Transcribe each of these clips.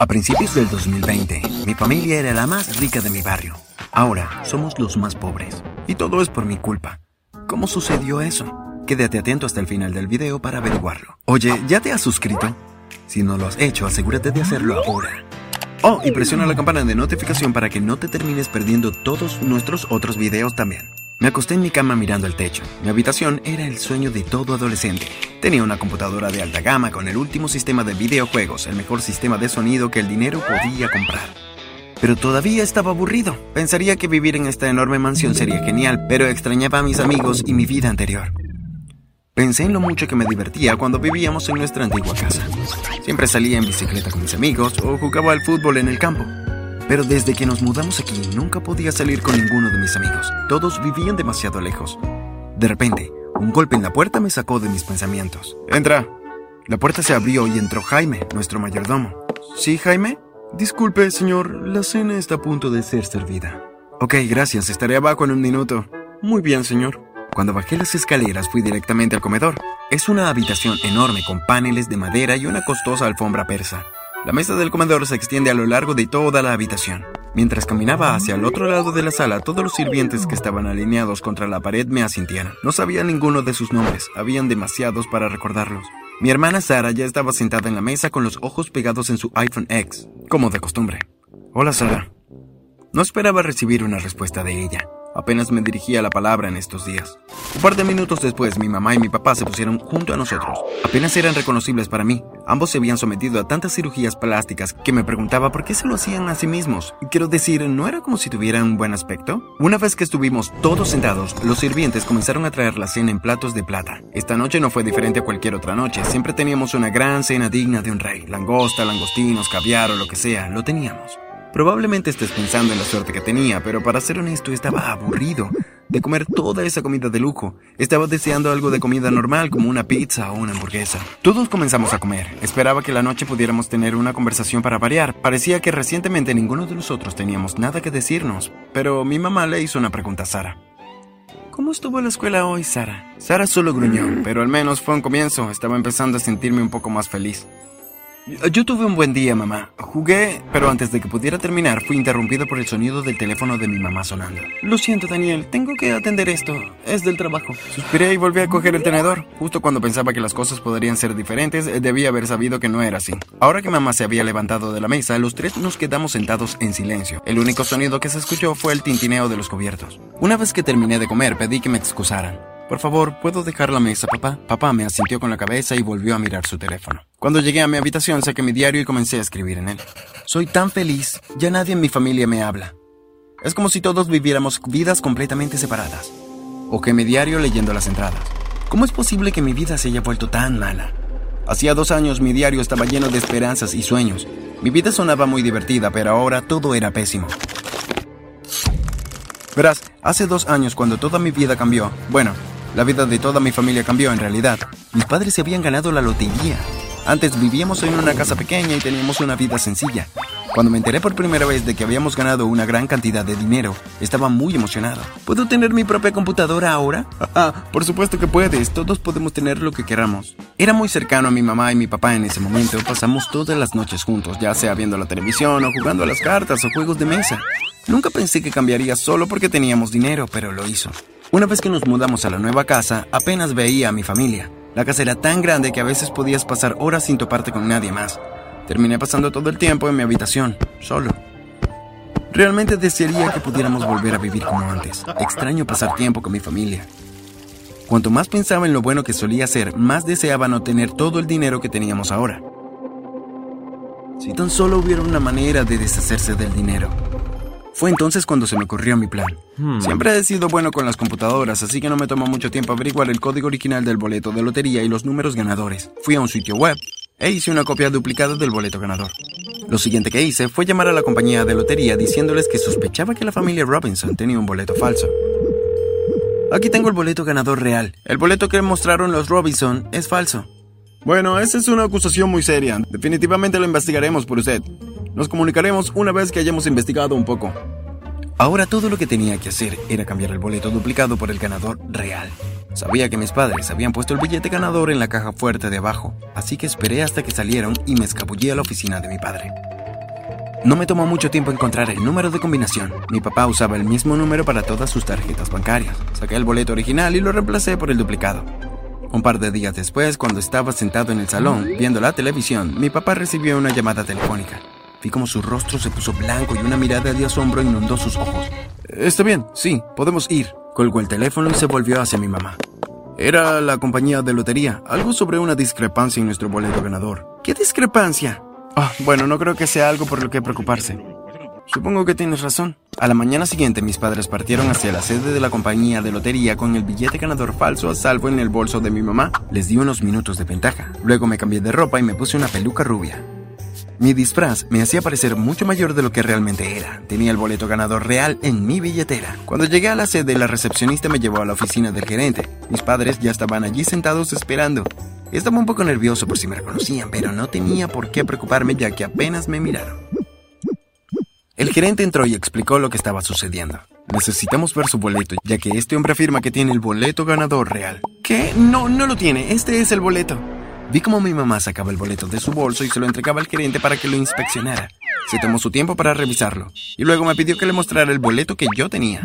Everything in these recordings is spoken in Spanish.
A principios del 2020, mi familia era la más rica de mi barrio. Ahora somos los más pobres. Y todo es por mi culpa. ¿Cómo sucedió eso? Quédate atento hasta el final del video para averiguarlo. Oye, ¿ya te has suscrito? Si no lo has hecho, asegúrate de hacerlo ahora. Oh, y presiona la campana de notificación para que no te termines perdiendo todos nuestros otros videos también. Me acosté en mi cama mirando el techo. Mi habitación era el sueño de todo adolescente. Tenía una computadora de alta gama con el último sistema de videojuegos, el mejor sistema de sonido que el dinero podía comprar. Pero todavía estaba aburrido. Pensaría que vivir en esta enorme mansión sería genial, pero extrañaba a mis amigos y mi vida anterior. Pensé en lo mucho que me divertía cuando vivíamos en nuestra antigua casa. Siempre salía en bicicleta con mis amigos o jugaba al fútbol en el campo. Pero desde que nos mudamos aquí, nunca podía salir con ninguno de mis amigos. Todos vivían demasiado lejos. De repente, un golpe en la puerta me sacó de mis pensamientos. Entra. La puerta se abrió y entró Jaime, nuestro mayordomo. ¿Sí, Jaime? Disculpe, señor, la cena está a punto de ser servida. Ok, gracias, estaré abajo en un minuto. Muy bien, señor. Cuando bajé las escaleras fui directamente al comedor. Es una habitación enorme con paneles de madera y una costosa alfombra persa. La mesa del comedor se extiende a lo largo de toda la habitación. Mientras caminaba hacia el otro lado de la sala, todos los sirvientes que estaban alineados contra la pared me asintieron. No sabía ninguno de sus nombres, habían demasiados para recordarlos. Mi hermana Sara ya estaba sentada en la mesa con los ojos pegados en su iPhone X, como de costumbre. Hola Sara. No esperaba recibir una respuesta de ella. Apenas me dirigía la palabra en estos días. Un par de minutos después, mi mamá y mi papá se pusieron junto a nosotros. Apenas eran reconocibles para mí. Ambos se habían sometido a tantas cirugías plásticas que me preguntaba por qué se lo hacían a sí mismos. Quiero decir, ¿no era como si tuvieran un buen aspecto? Una vez que estuvimos todos sentados, los sirvientes comenzaron a traer la cena en platos de plata. Esta noche no fue diferente a cualquier otra noche. Siempre teníamos una gran cena digna de un rey. Langosta, langostinos, caviar o lo que sea, lo teníamos. Probablemente estés pensando en la suerte que tenía, pero para ser honesto estaba aburrido de comer toda esa comida de lujo. Estaba deseando algo de comida normal como una pizza o una hamburguesa. Todos comenzamos a comer. Esperaba que la noche pudiéramos tener una conversación para variar. Parecía que recientemente ninguno de nosotros teníamos nada que decirnos, pero mi mamá le hizo una pregunta a Sara. ¿Cómo estuvo la escuela hoy, Sara? Sara solo gruñó, pero al menos fue un comienzo. Estaba empezando a sentirme un poco más feliz. Yo tuve un buen día, mamá. Jugué, pero antes de que pudiera terminar, fui interrumpido por el sonido del teléfono de mi mamá sonando. Lo siento, Daniel, tengo que atender esto. Es del trabajo. Suspiré y volví a coger el tenedor. Justo cuando pensaba que las cosas podrían ser diferentes, eh, debía haber sabido que no era así. Ahora que mamá se había levantado de la mesa, los tres nos quedamos sentados en silencio. El único sonido que se escuchó fue el tintineo de los cubiertos. Una vez que terminé de comer, pedí que me excusaran. Por favor, ¿puedo dejar la mesa, papá? Papá me asintió con la cabeza y volvió a mirar su teléfono. Cuando llegué a mi habitación saqué mi diario y comencé a escribir en él. Soy tan feliz, ya nadie en mi familia me habla. Es como si todos viviéramos vidas completamente separadas. O que mi diario leyendo las entradas. ¿Cómo es posible que mi vida se haya vuelto tan mala? Hacía dos años mi diario estaba lleno de esperanzas y sueños. Mi vida sonaba muy divertida, pero ahora todo era pésimo. Verás, hace dos años cuando toda mi vida cambió, bueno, la vida de toda mi familia cambió en realidad. Mis padres se habían ganado la lotería. Antes vivíamos en una casa pequeña y teníamos una vida sencilla. Cuando me enteré por primera vez de que habíamos ganado una gran cantidad de dinero, estaba muy emocionado. ¿Puedo tener mi propia computadora ahora? Ah, por supuesto que puedes. Todos podemos tener lo que queramos. Era muy cercano a mi mamá y mi papá en ese momento. Pasamos todas las noches juntos, ya sea viendo la televisión o jugando a las cartas o juegos de mesa. Nunca pensé que cambiaría solo porque teníamos dinero, pero lo hizo. Una vez que nos mudamos a la nueva casa, apenas veía a mi familia. La casa era tan grande que a veces podías pasar horas sin toparte con nadie más. Terminé pasando todo el tiempo en mi habitación, solo. Realmente desearía que pudiéramos volver a vivir como antes. Extraño pasar tiempo con mi familia. Cuanto más pensaba en lo bueno que solía ser, más deseaba no tener todo el dinero que teníamos ahora. Si tan solo hubiera una manera de deshacerse del dinero. Fue entonces cuando se me ocurrió mi plan. Hmm. Siempre he sido bueno con las computadoras, así que no me tomó mucho tiempo averiguar el código original del boleto de lotería y los números ganadores. Fui a un sitio web e hice una copia duplicada del boleto ganador. Lo siguiente que hice fue llamar a la compañía de lotería diciéndoles que sospechaba que la familia Robinson tenía un boleto falso. Aquí tengo el boleto ganador real. El boleto que mostraron los Robinson es falso. Bueno, esa es una acusación muy seria. Definitivamente lo investigaremos por usted. Nos comunicaremos una vez que hayamos investigado un poco. Ahora todo lo que tenía que hacer era cambiar el boleto duplicado por el ganador real. Sabía que mis padres habían puesto el billete ganador en la caja fuerte de abajo, así que esperé hasta que salieron y me escabullí a la oficina de mi padre. No me tomó mucho tiempo encontrar el número de combinación. Mi papá usaba el mismo número para todas sus tarjetas bancarias. Saqué el boleto original y lo reemplacé por el duplicado. Un par de días después, cuando estaba sentado en el salón viendo la televisión, mi papá recibió una llamada telefónica. Vi como su rostro se puso blanco y una mirada de asombro inundó sus ojos. Está bien, sí, podemos ir. Colgó el teléfono y se volvió hacia mi mamá. Era la compañía de lotería, algo sobre una discrepancia en nuestro boleto ganador. ¿Qué discrepancia? Ah, bueno, no creo que sea algo por lo que preocuparse. Supongo que tienes razón. A la mañana siguiente mis padres partieron hacia la sede de la compañía de lotería con el billete ganador falso a salvo en el bolso de mi mamá. Les di unos minutos de ventaja. Luego me cambié de ropa y me puse una peluca rubia. Mi disfraz me hacía parecer mucho mayor de lo que realmente era. Tenía el boleto ganador real en mi billetera. Cuando llegué a la sede, la recepcionista me llevó a la oficina del gerente. Mis padres ya estaban allí sentados esperando. Estaba un poco nervioso por si me reconocían, pero no tenía por qué preocuparme ya que apenas me miraron. El gerente entró y explicó lo que estaba sucediendo. Necesitamos ver su boleto, ya que este hombre afirma que tiene el boleto ganador real. ¿Qué? No, no lo tiene. Este es el boleto. Vi como mi mamá sacaba el boleto de su bolso y se lo entregaba al gerente para que lo inspeccionara. Se tomó su tiempo para revisarlo y luego me pidió que le mostrara el boleto que yo tenía.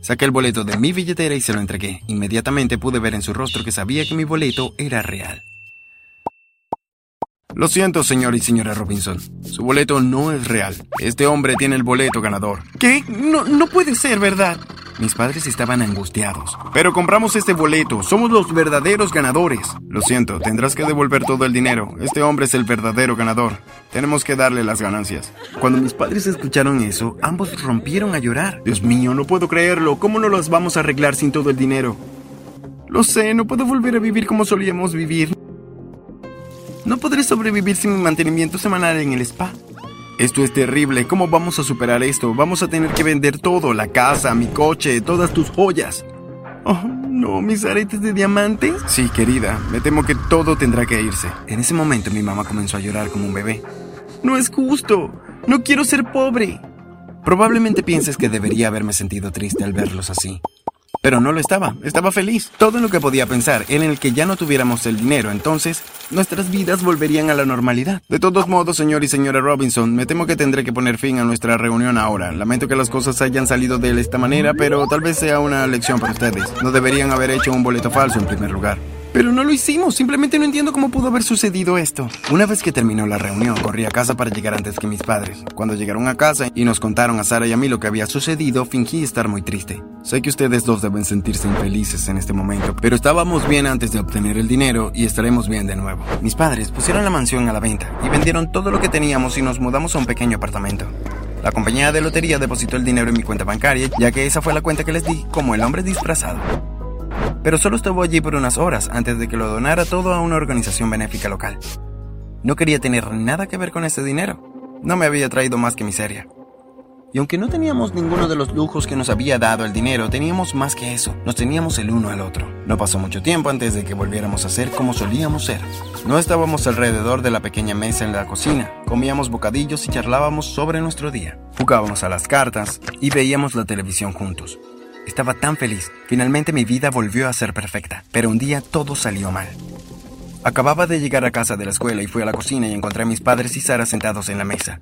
Saqué el boleto de mi billetera y se lo entregué. Inmediatamente pude ver en su rostro que sabía que mi boleto era real. Lo siento, señor y señora Robinson. Su boleto no es real. Este hombre tiene el boleto ganador. ¿Qué? No, no puede ser verdad. Mis padres estaban angustiados. Pero compramos este boleto. Somos los verdaderos ganadores. Lo siento, tendrás que devolver todo el dinero. Este hombre es el verdadero ganador. Tenemos que darle las ganancias. Cuando mis padres escucharon eso, ambos rompieron a llorar. Dios mío, no puedo creerlo. ¿Cómo no los vamos a arreglar sin todo el dinero? Lo sé, no puedo volver a vivir como solíamos vivir. No podré sobrevivir sin mi mantenimiento semanal en el spa. Esto es terrible. ¿Cómo vamos a superar esto? Vamos a tener que vender todo, la casa, mi coche, todas tus joyas. Oh, no, mis aretes de diamantes. Sí, querida, me temo que todo tendrá que irse. En ese momento mi mamá comenzó a llorar como un bebé. No es justo. No quiero ser pobre. Probablemente pienses que debería haberme sentido triste al verlos así. Pero no lo estaba, estaba feliz. Todo lo que podía pensar en el que ya no tuviéramos el dinero, entonces nuestras vidas volverían a la normalidad. De todos modos, señor y señora Robinson, me temo que tendré que poner fin a nuestra reunión ahora. Lamento que las cosas hayan salido de esta manera, pero tal vez sea una lección para ustedes. No deberían haber hecho un boleto falso en primer lugar. Pero no lo hicimos, simplemente no entiendo cómo pudo haber sucedido esto. Una vez que terminó la reunión, corrí a casa para llegar antes que mis padres. Cuando llegaron a casa y nos contaron a Sara y a mí lo que había sucedido, fingí estar muy triste. Sé que ustedes dos deben sentirse infelices en este momento, pero estábamos bien antes de obtener el dinero y estaremos bien de nuevo. Mis padres pusieron la mansión a la venta y vendieron todo lo que teníamos y nos mudamos a un pequeño apartamento. La compañía de lotería depositó el dinero en mi cuenta bancaria, ya que esa fue la cuenta que les di como el hombre disfrazado pero solo estuvo allí por unas horas antes de que lo donara todo a una organización benéfica local. No quería tener nada que ver con ese dinero. No me había traído más que miseria. Y aunque no teníamos ninguno de los lujos que nos había dado el dinero, teníamos más que eso. Nos teníamos el uno al otro. No pasó mucho tiempo antes de que volviéramos a ser como solíamos ser. No estábamos alrededor de la pequeña mesa en la cocina. Comíamos bocadillos y charlábamos sobre nuestro día. Jugábamos a las cartas y veíamos la televisión juntos. Estaba tan feliz. Finalmente mi vida volvió a ser perfecta. Pero un día todo salió mal. Acababa de llegar a casa de la escuela y fui a la cocina y encontré a mis padres y Sara sentados en la mesa.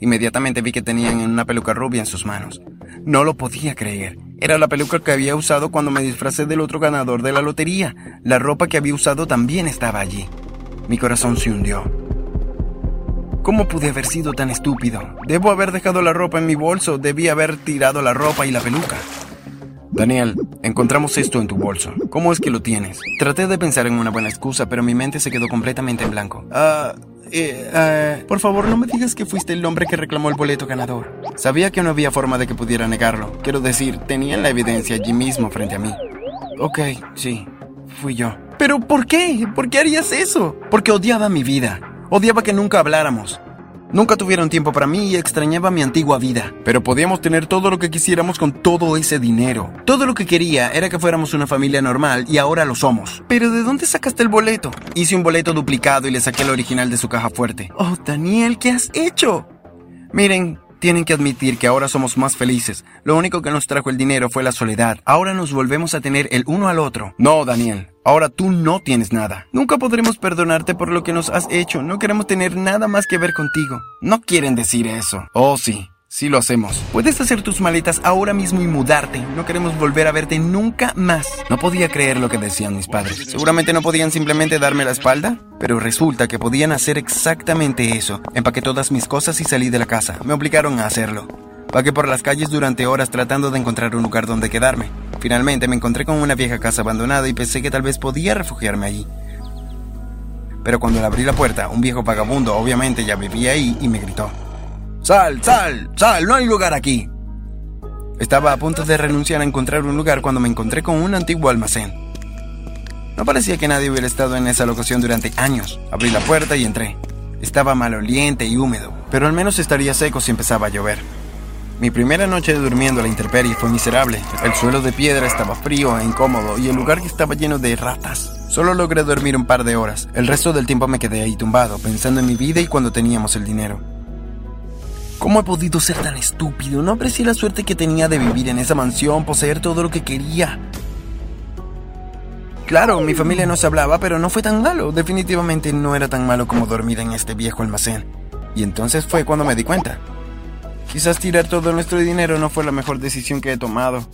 Inmediatamente vi que tenían una peluca rubia en sus manos. No lo podía creer. Era la peluca que había usado cuando me disfracé del otro ganador de la lotería. La ropa que había usado también estaba allí. Mi corazón se hundió. ¿Cómo pude haber sido tan estúpido? Debo haber dejado la ropa en mi bolso, debí haber tirado la ropa y la peluca. Daniel, encontramos esto en tu bolso. ¿Cómo es que lo tienes? Traté de pensar en una buena excusa, pero mi mente se quedó completamente en blanco. Ah, eh, por favor, no me digas que fuiste el hombre que reclamó el boleto ganador. Sabía que no había forma de que pudiera negarlo. Quiero decir, tenía la evidencia allí mismo frente a mí. Ok, sí, fui yo. ¿Pero por qué? ¿Por qué harías eso? Porque odiaba mi vida. Odiaba que nunca habláramos. Nunca tuvieron tiempo para mí y extrañaba mi antigua vida. Pero podíamos tener todo lo que quisiéramos con todo ese dinero. Todo lo que quería era que fuéramos una familia normal y ahora lo somos. Pero ¿de dónde sacaste el boleto? Hice un boleto duplicado y le saqué el original de su caja fuerte. Oh, Daniel, ¿qué has hecho? Miren, Tienen que admitir que ahora somos más felices. Lo único que nos trajo el dinero fue la soledad. Ahora nos volvemos a tener el uno al otro. No, Daniel. Ahora tú no tienes nada. Nunca podremos perdonarte por lo que nos has hecho. No queremos tener nada más que ver contigo. No quieren decir eso. Oh, sí. Sí lo hacemos. Puedes hacer tus maletas ahora mismo y mudarte. No queremos volver a verte nunca más. No podía creer lo que decían mis padres. Seguramente no podían simplemente darme la espalda, pero resulta que podían hacer exactamente eso. Empaqué todas mis cosas y salí de la casa. Me obligaron a hacerlo. Vagué por las calles durante horas tratando de encontrar un lugar donde quedarme. Finalmente me encontré con una vieja casa abandonada y pensé que tal vez podía refugiarme allí. Pero cuando le abrí la puerta, un viejo vagabundo obviamente ya vivía ahí y me gritó. Sal, sal, sal, no hay lugar aquí. Estaba a punto de renunciar a encontrar un lugar cuando me encontré con un antiguo almacén. No parecía que nadie hubiera estado en esa locación durante años. Abrí la puerta y entré. Estaba maloliente y húmedo, pero al menos estaría seco si empezaba a llover. Mi primera noche durmiendo a la intemperie fue miserable. El suelo de piedra estaba frío e incómodo y el lugar estaba lleno de ratas. Solo logré dormir un par de horas. El resto del tiempo me quedé ahí tumbado, pensando en mi vida y cuando teníamos el dinero. ¿Cómo he podido ser tan estúpido? No aprecié la suerte que tenía de vivir en esa mansión, poseer todo lo que quería. Claro, mi familia no se hablaba, pero no fue tan malo. Definitivamente no era tan malo como dormir en este viejo almacén. Y entonces fue cuando me di cuenta. Quizás tirar todo nuestro dinero no fue la mejor decisión que he tomado.